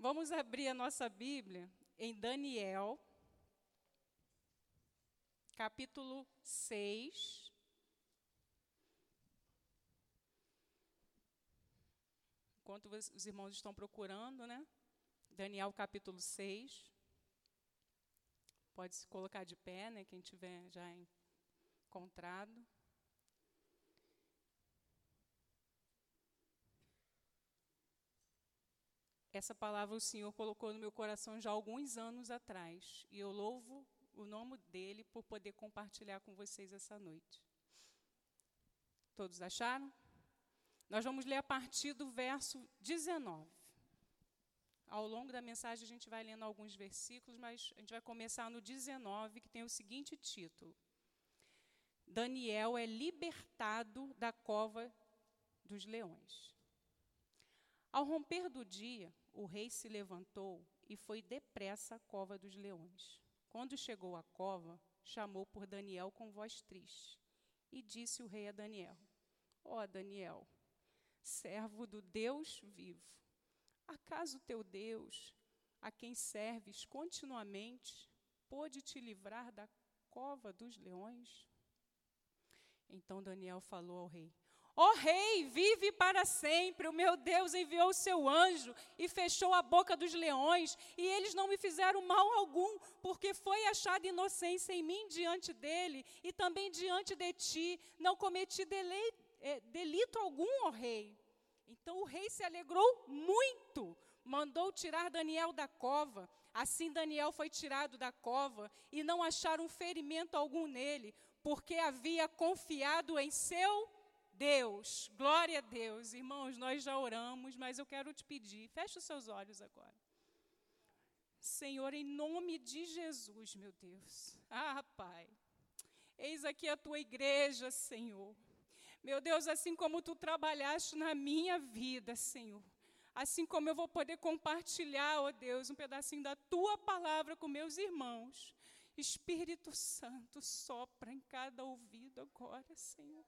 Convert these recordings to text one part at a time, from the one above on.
Vamos abrir a nossa Bíblia em Daniel, capítulo 6. Enquanto os irmãos estão procurando, né? Daniel, capítulo 6. Pode se colocar de pé, né? Quem tiver já encontrado. Essa palavra o Senhor colocou no meu coração já alguns anos atrás, e eu louvo o nome dele por poder compartilhar com vocês essa noite. Todos acharam? Nós vamos ler a partir do verso 19. Ao longo da mensagem a gente vai lendo alguns versículos, mas a gente vai começar no 19, que tem o seguinte título: Daniel é libertado da cova dos leões. Ao romper do dia, o rei se levantou e foi depressa à cova dos leões. Quando chegou à cova, chamou por Daniel com voz triste. E disse o rei a Daniel: Ó oh, Daniel, servo do Deus vivo, acaso teu Deus, a quem serves continuamente, pôde te livrar da cova dos leões? Então Daniel falou ao rei: Ó oh, rei, vive para sempre. O meu Deus enviou o seu anjo e fechou a boca dos leões, e eles não me fizeram mal algum, porque foi achada inocência em mim diante dele e também diante de ti. Não cometi eh, delito algum, ó oh, rei. Então o rei se alegrou muito, mandou tirar Daniel da cova. Assim Daniel foi tirado da cova e não acharam ferimento algum nele, porque havia confiado em seu Deus, glória a Deus. Irmãos, nós já oramos, mas eu quero te pedir, feche os seus olhos agora. Senhor, em nome de Jesus, meu Deus. Ah, Pai, eis aqui a tua igreja, Senhor. Meu Deus, assim como tu trabalhaste na minha vida, Senhor, assim como eu vou poder compartilhar, ó oh Deus, um pedacinho da tua palavra com meus irmãos. Espírito Santo, sopra em cada ouvido agora, Senhor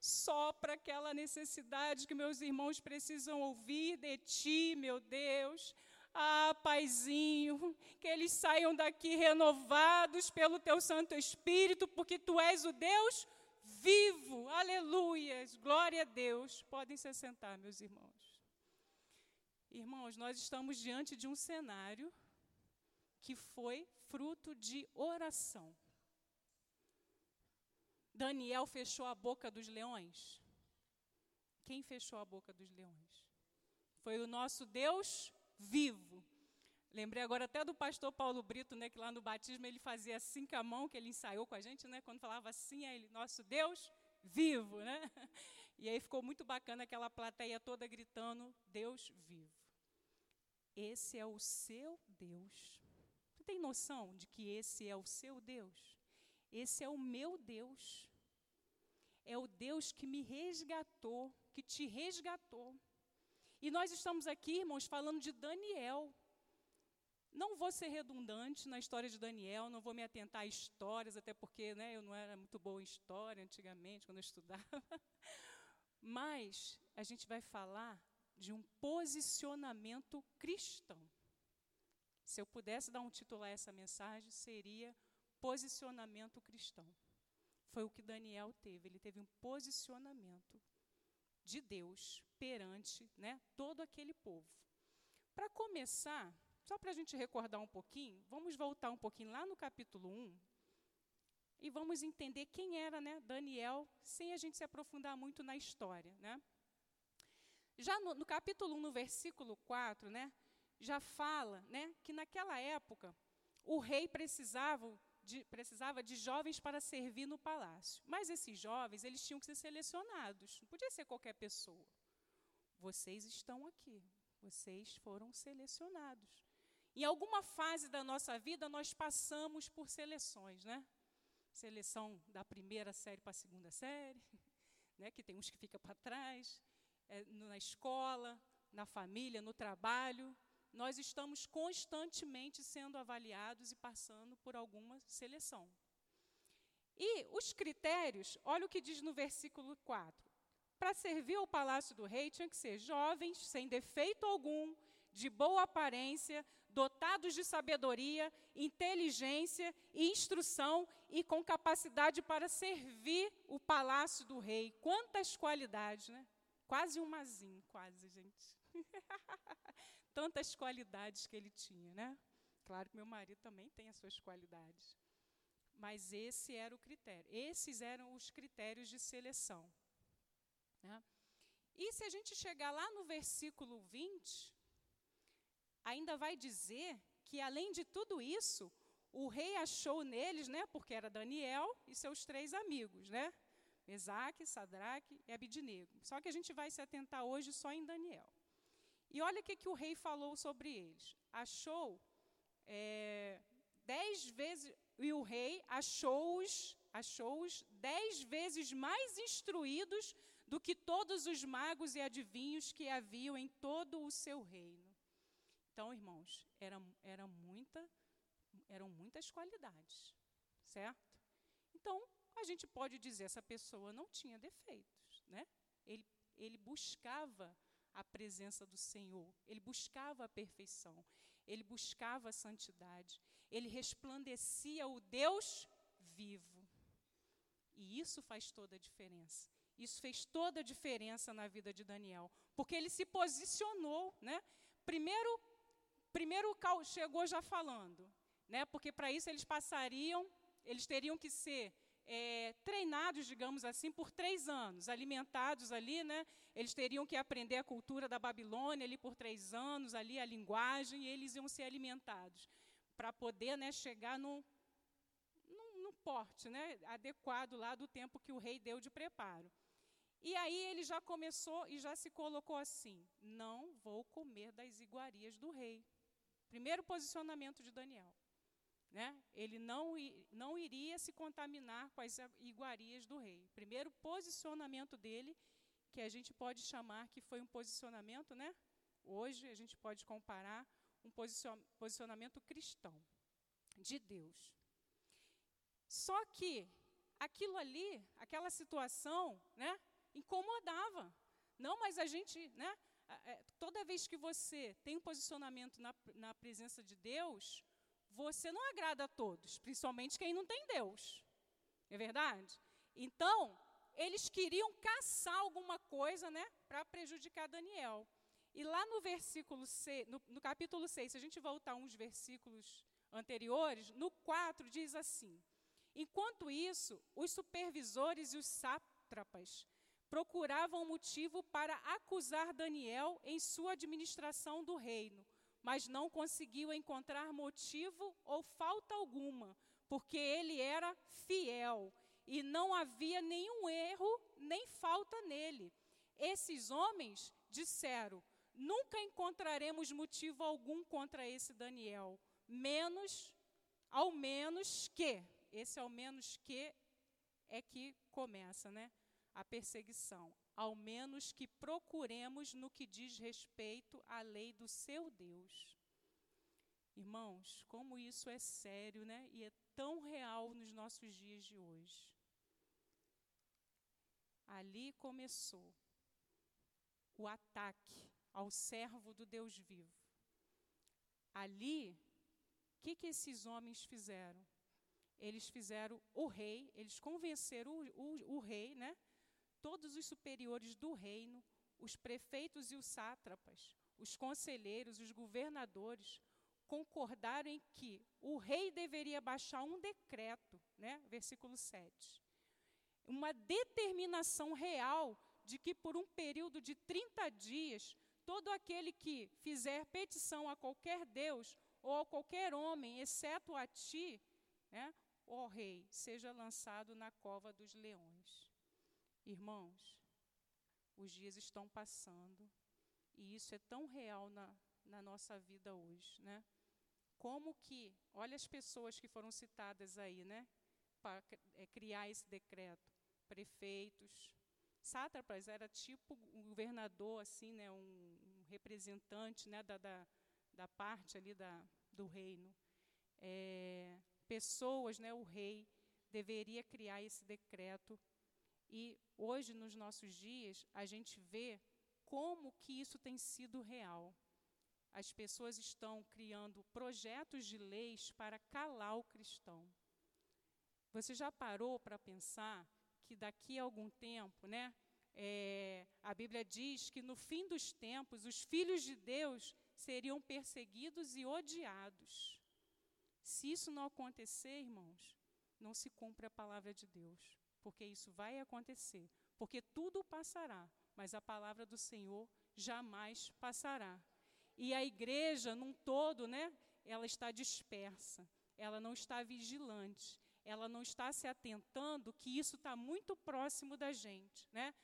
sopra aquela necessidade que meus irmãos precisam ouvir de ti, meu Deus. Ah, Paizinho, que eles saiam daqui renovados pelo teu Santo Espírito, porque tu és o Deus vivo. Aleluias. Glória a Deus. Podem se sentar, meus irmãos. Irmãos, nós estamos diante de um cenário que foi fruto de oração. Daniel fechou a boca dos leões? Quem fechou a boca dos leões? Foi o nosso Deus vivo. Lembrei agora até do pastor Paulo Brito, né, que lá no batismo ele fazia assim com a mão, que ele ensaiou com a gente, né, quando falava assim, é ele, nosso Deus vivo, né? E aí ficou muito bacana aquela plateia toda gritando, Deus vivo. Esse é o seu Deus. Você tem noção de que esse é o seu Deus? Esse é o meu Deus. É o Deus que me resgatou, que te resgatou. E nós estamos aqui, irmãos, falando de Daniel. Não vou ser redundante na história de Daniel, não vou me atentar a histórias, até porque né, eu não era muito boa em história antigamente, quando eu estudava. Mas a gente vai falar de um posicionamento cristão. Se eu pudesse dar um título a essa mensagem, seria posicionamento cristão. Foi o que Daniel teve. Ele teve um posicionamento de Deus perante né, todo aquele povo. Para começar, só para a gente recordar um pouquinho, vamos voltar um pouquinho lá no capítulo 1 e vamos entender quem era né, Daniel, sem a gente se aprofundar muito na história. Né? Já no, no capítulo 1, no versículo 4, né, já fala né, que naquela época o rei precisava de, precisava de jovens para servir no palácio. Mas esses jovens, eles tinham que ser selecionados. Não podia ser qualquer pessoa. Vocês estão aqui. Vocês foram selecionados. Em alguma fase da nossa vida, nós passamos por seleções, né? Seleção da primeira série para a segunda série, né? que tem uns que ficam para trás, é, na escola, na família, no trabalho nós estamos constantemente sendo avaliados e passando por alguma seleção. E os critérios, olha o que diz no versículo 4. Para servir ao palácio do rei, tinha que ser jovens, sem defeito algum, de boa aparência, dotados de sabedoria, inteligência e instrução e com capacidade para servir o palácio do rei. Quantas qualidades, né? Quase um mazinho, quase, gente. Tantas qualidades que ele tinha, né? Claro que meu marido também tem as suas qualidades. Mas esse era o critério. Esses eram os critérios de seleção. Né? E se a gente chegar lá no versículo 20, ainda vai dizer que, além de tudo isso, o rei achou neles, né, porque era Daniel e seus três amigos, né? Mesaque, Sadraque e Abidinego. Só que a gente vai se atentar hoje só em Daniel. E olha o que, que o rei falou sobre eles. Achou é, dez vezes, e o rei achou-os achou-os dez vezes mais instruídos do que todos os magos e adivinhos que haviam em todo o seu reino. Então, irmãos, era, era muita, eram muitas qualidades, certo? Então, a gente pode dizer essa pessoa não tinha defeitos, né? Ele, ele buscava a presença do Senhor, ele buscava a perfeição, ele buscava a santidade, ele resplandecia o Deus vivo. E isso faz toda a diferença. Isso fez toda a diferença na vida de Daniel, porque ele se posicionou, né? Primeiro, primeiro chegou já falando, né? Porque para isso eles passariam, eles teriam que ser é, treinados, digamos assim, por três anos, alimentados ali, né? Eles teriam que aprender a cultura da Babilônia ali por três anos, ali a linguagem, e eles iam ser alimentados para poder, né, chegar no, no, no porte, né, adequado lá do tempo que o rei deu de preparo. E aí ele já começou e já se colocou assim: não vou comer das iguarias do rei. Primeiro posicionamento de Daniel. Né? Ele não, não iria se contaminar com as iguarias do rei. Primeiro posicionamento dele, que a gente pode chamar que foi um posicionamento, né? Hoje a gente pode comparar um posicionamento cristão de Deus. Só que aquilo ali, aquela situação, né? incomodava. Não, mas a gente, né? É, toda vez que você tem um posicionamento na, na presença de Deus, você não agrada a todos, principalmente quem não tem Deus. É verdade? Então, eles queriam caçar alguma coisa, né, para prejudicar Daniel. E lá no versículo 6, no, no capítulo 6, se a gente voltar uns versículos anteriores, no 4 diz assim: Enquanto isso, os supervisores e os sátrapas procuravam motivo para acusar Daniel em sua administração do reino, mas não conseguiu encontrar motivo ou falta alguma, porque ele era fiel e não havia nenhum erro nem falta nele. Esses homens disseram: Nunca encontraremos motivo algum contra esse Daniel, menos, ao menos que, esse ao menos que é que começa, né? a perseguição, ao menos que procuremos no que diz respeito à lei do seu Deus. Irmãos, como isso é sério, né? E é tão real nos nossos dias de hoje. Ali começou o ataque ao servo do Deus vivo. Ali, o que, que esses homens fizeram? Eles fizeram o rei, eles convenceram o, o, o rei, né? Todos os superiores do reino, os prefeitos e os sátrapas, os conselheiros, os governadores, concordaram em que o rei deveria baixar um decreto, né? versículo 7. Uma determinação real de que por um período de 30 dias, todo aquele que fizer petição a qualquer Deus ou a qualquer homem, exceto a ti, né, ó rei, seja lançado na cova dos leões. Irmãos, os dias estão passando e isso é tão real na, na nossa vida hoje, né? Como que, olha as pessoas que foram citadas aí, né? Para é, criar esse decreto. Prefeitos, sátrapas era tipo um governador, assim, né? Um, um representante, né? Da, da, da, parte ali da, do reino. É, pessoas, né? O rei deveria criar esse decreto e hoje, nos nossos dias, a gente vê como que isso tem sido real. as pessoas estão criando projetos de leis para calar o cristão. Você já parou para pensar que daqui a algum tempo, né, é, a Bíblia diz que no fim dos tempos os filhos de Deus seriam perseguidos e odiados. Se isso não acontecer, irmãos, não se cumpre a palavra de Deus, porque isso vai acontecer, porque tudo passará, mas a palavra do Senhor jamais passará. E a igreja, num todo, né, ela está dispersa, ela não está vigilante, ela não está se atentando que isso está muito próximo da gente. Né?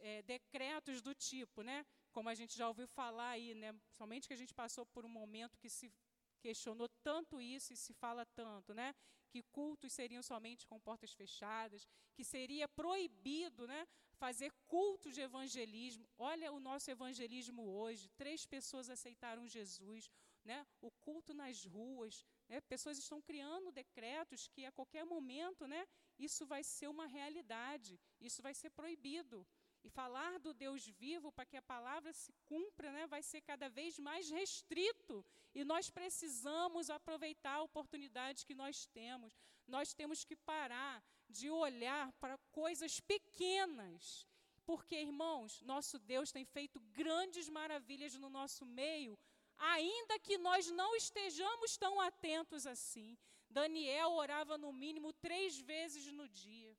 É, decretos do tipo, né, como a gente já ouviu falar aí, né, somente que a gente passou por um momento que se questionou tanto isso e se fala tanto, né? Que cultos seriam somente com portas fechadas, que seria proibido, né? Fazer cultos de evangelismo. Olha o nosso evangelismo hoje. Três pessoas aceitaram Jesus, né? O culto nas ruas. Né? Pessoas estão criando decretos que a qualquer momento, né? Isso vai ser uma realidade. Isso vai ser proibido. E falar do Deus vivo para que a palavra se cumpra, né, vai ser cada vez mais restrito. E nós precisamos aproveitar a oportunidade que nós temos. Nós temos que parar de olhar para coisas pequenas. Porque, irmãos, nosso Deus tem feito grandes maravilhas no nosso meio, ainda que nós não estejamos tão atentos assim. Daniel orava no mínimo três vezes no dia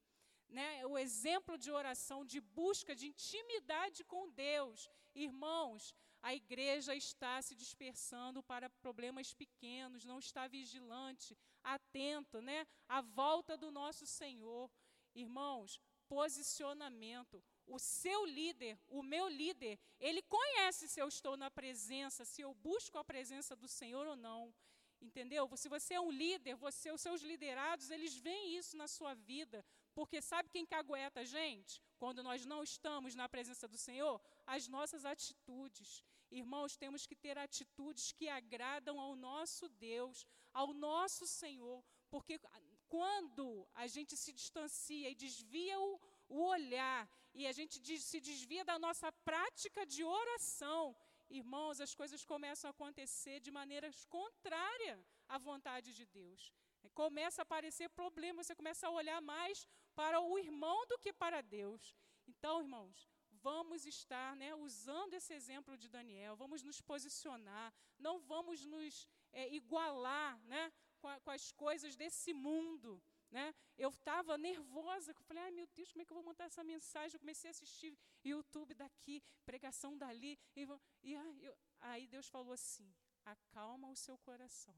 né, o exemplo de oração, de busca, de intimidade com Deus. Irmãos, a igreja está se dispersando para problemas pequenos, não está vigilante, atento, né, à volta do nosso Senhor. Irmãos, posicionamento. O seu líder, o meu líder, ele conhece se eu estou na presença, se eu busco a presença do Senhor ou não. Entendeu? Se você é um líder, você, os seus liderados, eles veem isso na sua vida. Porque sabe quem cagueta a gente? Quando nós não estamos na presença do Senhor? As nossas atitudes. Irmãos, temos que ter atitudes que agradam ao nosso Deus, ao nosso Senhor. Porque quando a gente se distancia e desvia o, o olhar, e a gente se desvia da nossa prática de oração, irmãos, as coisas começam a acontecer de maneiras contrárias à vontade de Deus. Começa a aparecer problema, você começa a olhar mais para o irmão do que para Deus. Então, irmãos, vamos estar né, usando esse exemplo de Daniel, vamos nos posicionar, não vamos nos é, igualar né, com, a, com, as coisas desse mundo. Né? Eu estava nervosa, eu falei, ai meu Deus, como é que eu vou montar essa mensagem? Eu comecei a assistir YouTube daqui, pregação dali. E, e eu, aí Deus falou assim: acalma o seu coração,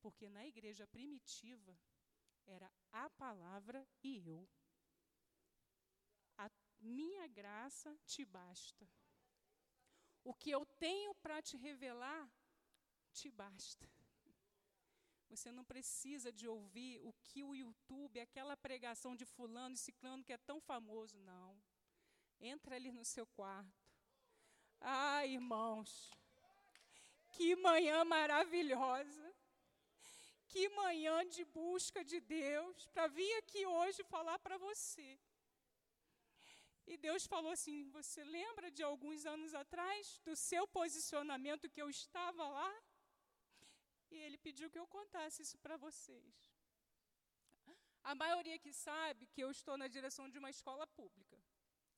porque na igreja primitiva era a palavra e eu. A minha graça te basta. O que eu tenho para te revelar te basta. Você não precisa de ouvir o que o YouTube, aquela pregação de fulano e ciclano que é tão famoso, não. Entra ali no seu quarto. Ah, irmãos, que manhã maravilhosa. Que manhã de busca de Deus para vir aqui hoje falar para você. E Deus falou assim: Você lembra de alguns anos atrás do seu posicionamento que eu estava lá? E ele pediu que eu contasse isso para vocês. A maioria que sabe que eu estou na direção de uma escola pública.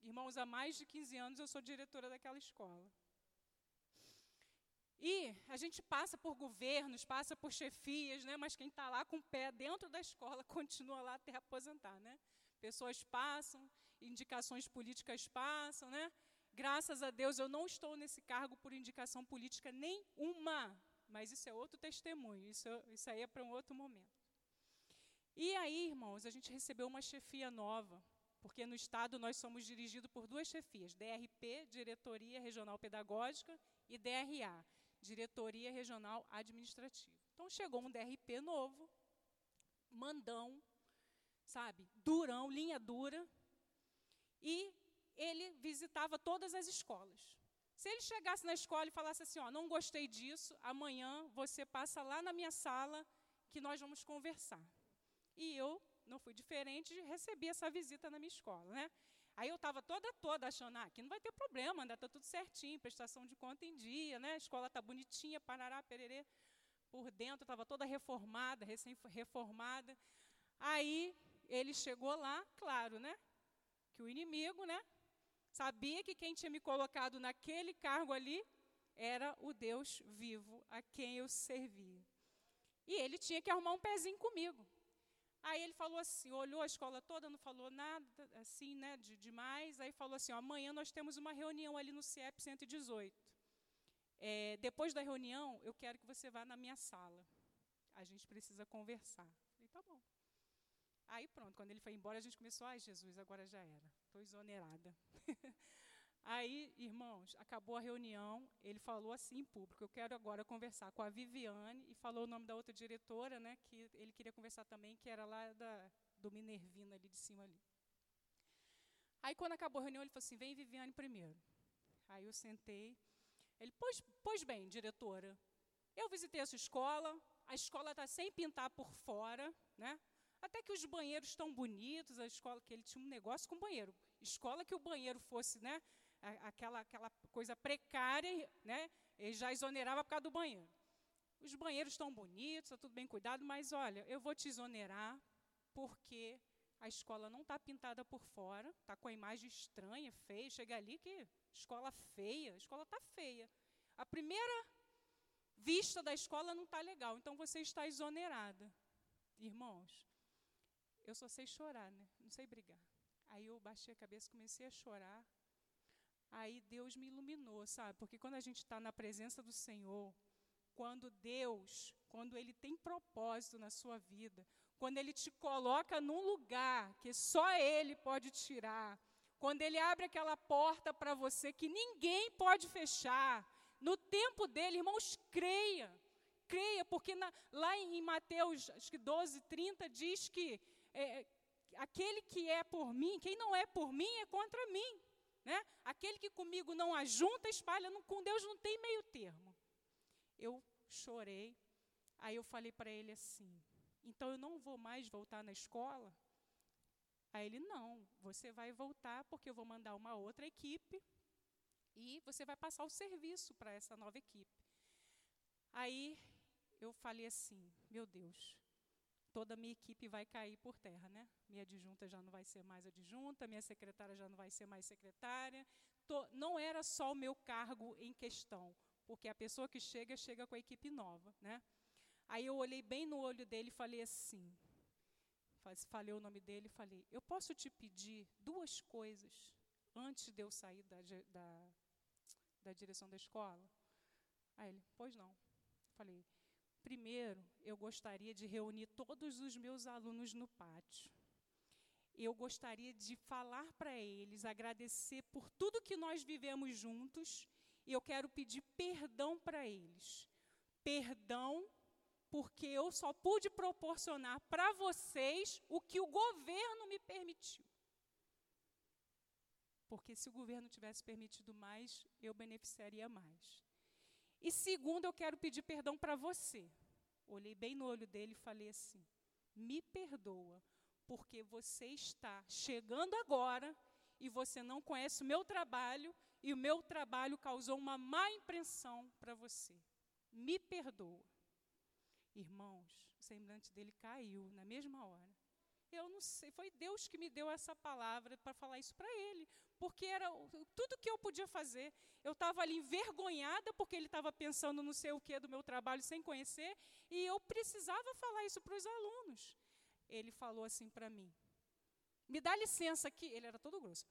Irmãos, há mais de 15 anos eu sou diretora daquela escola. E a gente passa por governos, passa por chefias, né? mas quem está lá com o pé dentro da escola continua lá até aposentar. Né? Pessoas passam, indicações políticas passam. Né? Graças a Deus eu não estou nesse cargo por indicação política nenhuma, mas isso é outro testemunho, isso, isso aí é para um outro momento. E aí, irmãos, a gente recebeu uma chefia nova, porque no Estado nós somos dirigidos por duas chefias, DRP, Diretoria Regional Pedagógica, e DRA, Diretoria Regional Administrativa. Então chegou um DRP novo, mandão, sabe, durão, linha dura, e ele visitava todas as escolas. Se ele chegasse na escola e falasse assim, ó, não gostei disso, amanhã você passa lá na minha sala que nós vamos conversar. E eu não fui diferente, recebi essa visita na minha escola, né? Aí eu estava toda, toda achando, ah, aqui não vai ter problema, ainda está tudo certinho, prestação de conta em dia, né? a escola está bonitinha, parará, pererê. Por dentro estava toda reformada, recém-reformada. Aí ele chegou lá, claro, né? Que o inimigo, né? Sabia que quem tinha me colocado naquele cargo ali era o Deus vivo a quem eu servia. E ele tinha que arrumar um pezinho comigo. Aí ele falou assim, olhou a escola toda, não falou nada assim, né, de demais. Aí falou assim: ó, amanhã nós temos uma reunião ali no CIEP 118. É, depois da reunião, eu quero que você vá na minha sala. A gente precisa conversar. Falei, tá bom. Aí pronto, quando ele foi embora, a gente começou, ai Jesus, agora já era, estou exonerada. Aí, irmãos, acabou a reunião, ele falou assim em público, eu quero agora conversar com a Viviane, e falou o nome da outra diretora, né, que ele queria conversar também, que era lá da, do Minervina, ali de cima ali. Aí, quando acabou a reunião, ele falou assim, vem Viviane primeiro. Aí eu sentei, ele, pois, pois bem, diretora, eu visitei essa escola, a escola está sem pintar por fora, né, até que os banheiros estão bonitos, a escola, que ele tinha um negócio com banheiro. Escola que o banheiro fosse, né, aquela, aquela coisa precária, né, ele já exonerava por causa do banheiro. Os banheiros estão bonitos, está tudo bem cuidado, mas olha, eu vou te exonerar porque a escola não está pintada por fora, está com a imagem estranha, feia. Chega ali que escola feia, a escola está feia. A primeira vista da escola não está legal, então você está exonerada. Irmãos, eu só sei chorar, né? Não sei brigar. Aí eu baixei a cabeça, comecei a chorar. Aí Deus me iluminou, sabe? Porque quando a gente está na presença do Senhor, quando Deus, quando Ele tem propósito na sua vida, quando Ele te coloca num lugar que só Ele pode tirar, quando Ele abre aquela porta para você que ninguém pode fechar, no tempo dele, irmãos, creia, creia, porque na, lá em Mateus acho que 12, 30 diz que é, aquele que é por mim, quem não é por mim é contra mim. Né? Aquele que comigo não ajunta, espalha, não, com Deus não tem meio termo. Eu chorei, aí eu falei para ele assim: então eu não vou mais voltar na escola? Aí ele: não, você vai voltar porque eu vou mandar uma outra equipe e você vai passar o serviço para essa nova equipe. Aí eu falei assim: meu Deus, toda a minha equipe vai cair por terra, né? Minha adjunta já não vai ser mais adjunta, minha secretária já não vai ser mais secretária. Tô, não era só o meu cargo em questão, porque a pessoa que chega, chega com a equipe nova, né? Aí eu olhei bem no olho dele e falei assim, falei o nome dele e falei, eu posso te pedir duas coisas antes de eu sair da, da, da direção da escola? Aí ele, pois não. Falei, Primeiro, eu gostaria de reunir todos os meus alunos no pátio. Eu gostaria de falar para eles, agradecer por tudo que nós vivemos juntos, e eu quero pedir perdão para eles. Perdão porque eu só pude proporcionar para vocês o que o governo me permitiu. Porque se o governo tivesse permitido mais, eu beneficiaria mais. E segundo, eu quero pedir perdão para você. Olhei bem no olho dele e falei assim: me perdoa, porque você está chegando agora e você não conhece o meu trabalho e o meu trabalho causou uma má impressão para você. Me perdoa. Irmãos, o semblante dele caiu na mesma hora. Eu não sei, foi Deus que me deu essa palavra para falar isso para ele, porque era tudo que eu podia fazer. Eu estava ali envergonhada porque ele estava pensando no sei o que do meu trabalho sem conhecer, e eu precisava falar isso para os alunos. Ele falou assim para mim: "Me dá licença aqui", ele era todo grosso.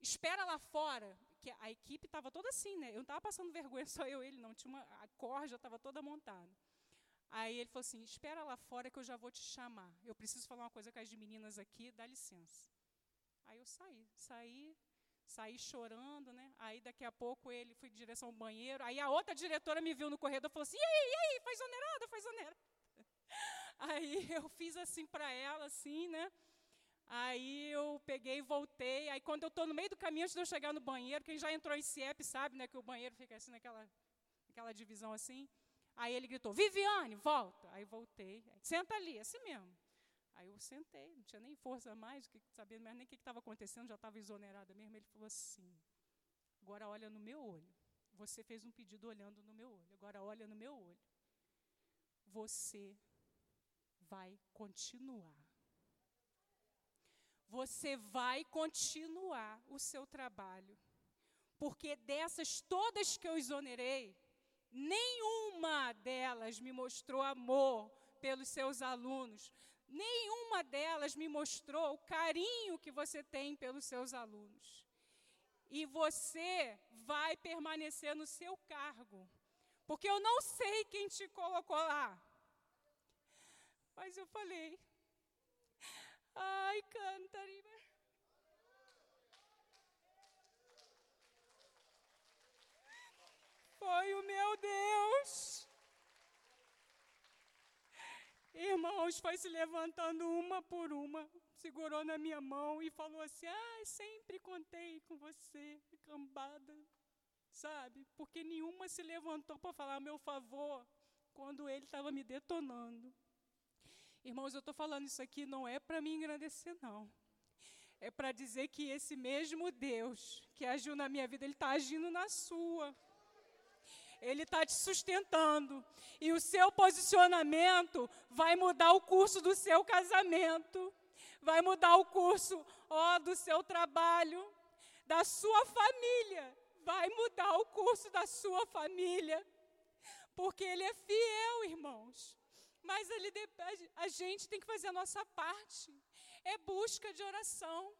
"Espera lá fora", que a equipe estava toda assim, né? Eu não estava passando vergonha só eu, ele não, tinha uma a corja estava toda montada. Aí ele falou assim: Espera lá fora que eu já vou te chamar. Eu preciso falar uma coisa com as meninas aqui, dá licença. Aí eu saí, saí, saí chorando, né? Aí daqui a pouco ele foi em direção ao banheiro. Aí a outra diretora me viu no corredor e falou assim: E aí, e aí, faz onerada, faz onerada. Aí eu fiz assim para ela, assim, né? Aí eu peguei e voltei. Aí quando eu estou no meio do caminho, antes de eu chegar no banheiro, quem já entrou em CIEP sabe, né? Que o banheiro fica assim naquela, naquela divisão assim. Aí ele gritou: Viviane, volta. Aí voltei. Senta ali, assim mesmo. Aí eu sentei, não tinha nem força mais, sabendo mais nem o que estava acontecendo, já estava exonerada mesmo. Ele falou assim: agora olha no meu olho. Você fez um pedido olhando no meu olho, agora olha no meu olho. Você vai continuar. Você vai continuar o seu trabalho. Porque dessas todas que eu exonerei, nenhuma delas me mostrou amor pelos seus alunos. Nenhuma delas me mostrou o carinho que você tem pelos seus alunos. E você vai permanecer no seu cargo. Porque eu não sei quem te colocou lá. Mas eu falei, ai, Cantarina. Foi o meu Deus. Irmãos, foi se levantando uma por uma, segurou na minha mão e falou assim: Ah, sempre contei com você, cambada, sabe? Porque nenhuma se levantou para falar a meu favor quando ele estava me detonando. Irmãos, eu estou falando isso aqui não é para me engrandecer, não. É para dizer que esse mesmo Deus que agiu na minha vida, Ele está agindo na sua. Ele está te sustentando. E o seu posicionamento vai mudar o curso do seu casamento, vai mudar o curso, ó, do seu trabalho, da sua família. Vai mudar o curso da sua família. Porque ele é fiel, irmãos. Mas ele, a gente tem que fazer a nossa parte. É busca de oração.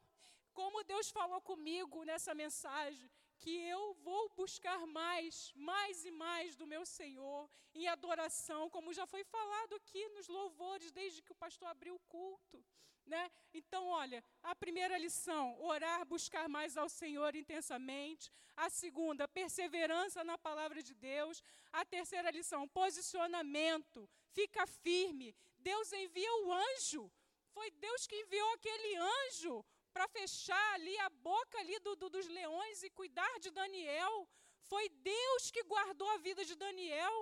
Como Deus falou comigo nessa mensagem, que eu vou buscar mais, mais e mais do meu Senhor em adoração, como já foi falado aqui nos louvores desde que o pastor abriu o culto. Né? Então, olha, a primeira lição, orar, buscar mais ao Senhor intensamente. A segunda, perseverança na palavra de Deus. A terceira lição, posicionamento, fica firme. Deus envia o anjo. Foi Deus que enviou aquele anjo para fechar ali a boca ali do, do, dos leões e cuidar de Daniel. Foi Deus que guardou a vida de Daniel.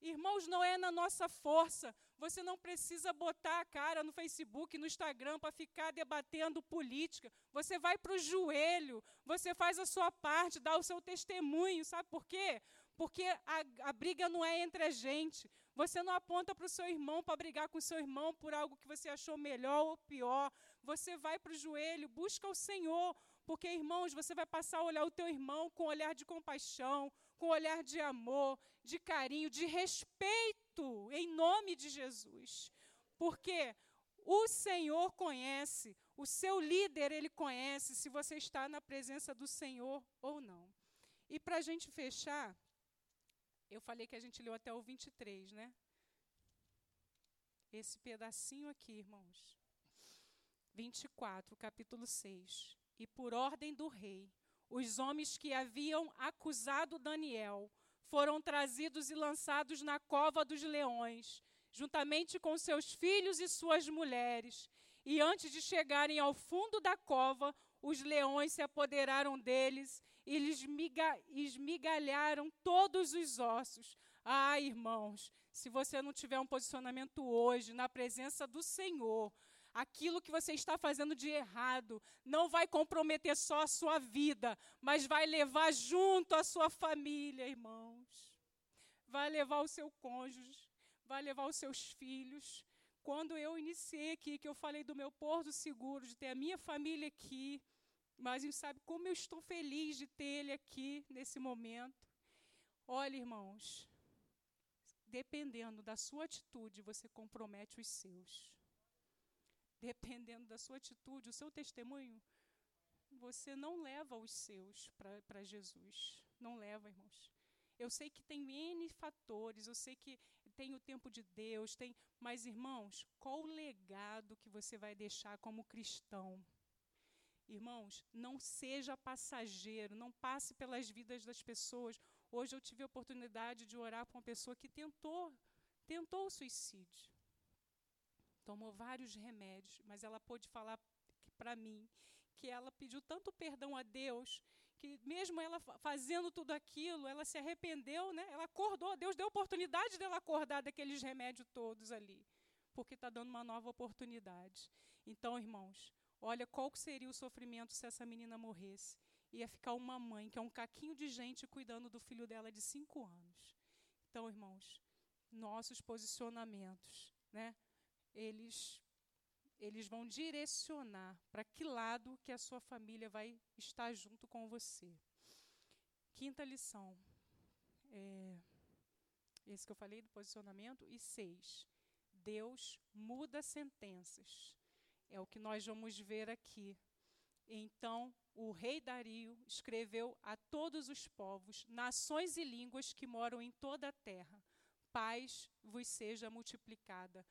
Irmãos, não é na nossa força. Você não precisa botar a cara no Facebook, no Instagram para ficar debatendo política. Você vai para o joelho, você faz a sua parte, dá o seu testemunho. Sabe por quê? Porque a, a briga não é entre a gente. Você não aponta para o seu irmão para brigar com o seu irmão por algo que você achou melhor ou pior você vai para o joelho, busca o Senhor, porque, irmãos, você vai passar a olhar o teu irmão com um olhar de compaixão, com um olhar de amor, de carinho, de respeito, em nome de Jesus. Porque o Senhor conhece, o seu líder, ele conhece se você está na presença do Senhor ou não. E para a gente fechar, eu falei que a gente leu até o 23, né? Esse pedacinho aqui, irmãos. 24, capítulo 6. E por ordem do rei, os homens que haviam acusado Daniel foram trazidos e lançados na cova dos leões, juntamente com seus filhos e suas mulheres. E antes de chegarem ao fundo da cova, os leões se apoderaram deles e lhes esmigalharam todos os ossos. Ah, irmãos, se você não tiver um posicionamento hoje na presença do Senhor, aquilo que você está fazendo de errado não vai comprometer só a sua vida, mas vai levar junto a sua família, irmãos. Vai levar o seu cônjuge, vai levar os seus filhos. Quando eu iniciei aqui, que eu falei do meu porto seguro, de ter a minha família aqui, mas sabe como eu estou feliz de ter ele aqui nesse momento. Olha, irmãos, dependendo da sua atitude, você compromete os seus dependendo da sua atitude, o seu testemunho, você não leva os seus para Jesus. Não leva, irmãos. Eu sei que tem N fatores, eu sei que tem o tempo de Deus, tem, mas irmãos, qual o legado que você vai deixar como cristão? Irmãos, não seja passageiro, não passe pelas vidas das pessoas. Hoje eu tive a oportunidade de orar para uma pessoa que tentou, tentou o suicídio tomou vários remédios, mas ela pôde falar para mim que ela pediu tanto perdão a Deus que mesmo ela fazendo tudo aquilo, ela se arrependeu, né? Ela acordou, Deus deu oportunidade dela acordar daqueles remédios todos ali. porque está dando uma nova oportunidade. Então, irmãos, olha qual seria o sofrimento se essa menina morresse. Ia ficar uma mãe, que é um caquinho de gente, cuidando do filho dela de cinco anos. Então, irmãos, nossos posicionamentos, né? Eles eles vão direcionar para que lado que a sua família vai estar junto com você. Quinta lição. É, esse que eu falei do posicionamento. E seis. Deus muda sentenças. É o que nós vamos ver aqui. Então, o rei Dario escreveu a todos os povos, nações e línguas que moram em toda a terra: paz vos seja multiplicada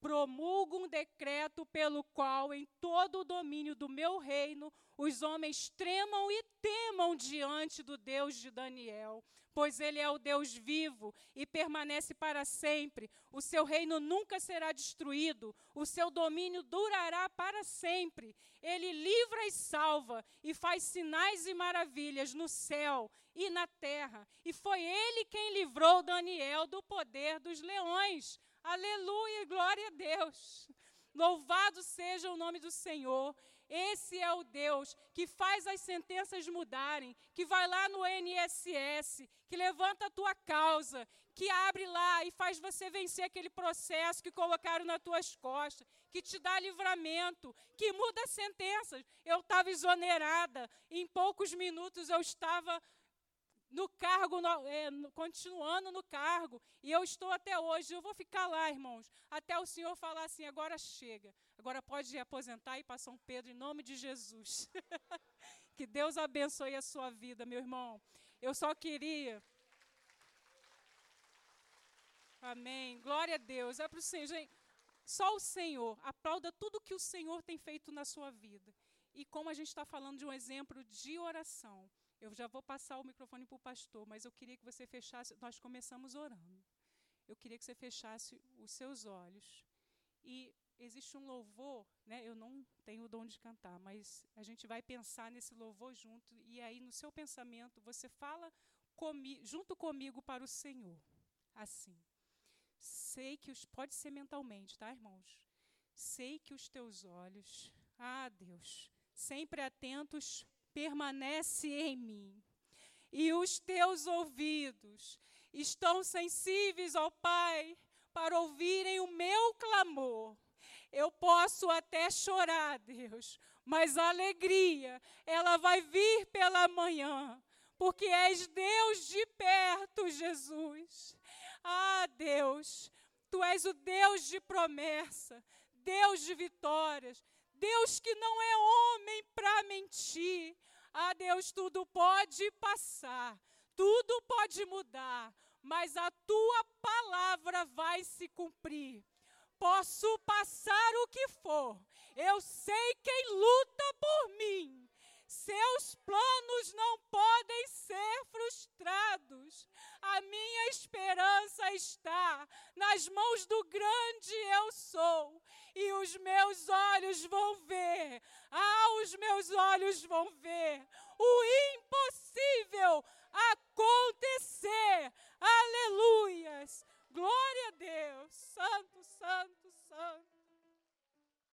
promulgo um decreto pelo qual, em todo o domínio do meu reino, os homens tremam e temam diante do Deus de Daniel, pois ele é o Deus vivo e permanece para sempre. O seu reino nunca será destruído, o seu domínio durará para sempre. Ele livra e salva e faz sinais e maravilhas no céu e na terra. E foi ele quem livrou Daniel do poder dos leões. Aleluia, glória a Deus. Louvado seja o nome do Senhor. Esse é o Deus que faz as sentenças mudarem, que vai lá no NSS, que levanta a tua causa, que abre lá e faz você vencer aquele processo que colocaram nas tuas costas, que te dá livramento, que muda as sentenças. Eu estava exonerada, em poucos minutos eu estava no cargo, no, é, no, continuando no cargo, e eu estou até hoje. Eu vou ficar lá, irmãos, até o Senhor falar assim: agora chega, agora pode aposentar e para São Pedro, em nome de Jesus. que Deus abençoe a sua vida, meu irmão. Eu só queria. Amém. Glória a Deus. É para o Senhor. Gente, só o Senhor. Aplauda tudo que o Senhor tem feito na sua vida. E como a gente está falando de um exemplo de oração. Eu já vou passar o microfone para o pastor, mas eu queria que você fechasse. Nós começamos orando. Eu queria que você fechasse os seus olhos. E existe um louvor, né? Eu não tenho o dom de cantar, mas a gente vai pensar nesse louvor junto. E aí, no seu pensamento, você fala comi junto comigo para o Senhor. Assim. Sei que os. Pode ser mentalmente, tá, irmãos? Sei que os teus olhos, ah, Deus, sempre atentos permanece em mim. E os teus ouvidos estão sensíveis ao Pai para ouvirem o meu clamor. Eu posso até chorar, Deus, mas a alegria, ela vai vir pela manhã, porque és Deus de perto, Jesus. Ah, Deus, tu és o Deus de promessa, Deus de vitórias, Deus que não é homem para mentir, ah, Deus, tudo pode passar, tudo pode mudar, mas a tua palavra vai se cumprir. Posso passar o que for, eu sei quem luta por mim. Seus planos não podem ser frustrados. A minha esperança está nas mãos do grande eu sou, e os meus olhos vão ver. Ah, os meus olhos vão ver o impossível acontecer. Aleluias! Glória a Deus! Santo, santo, santo.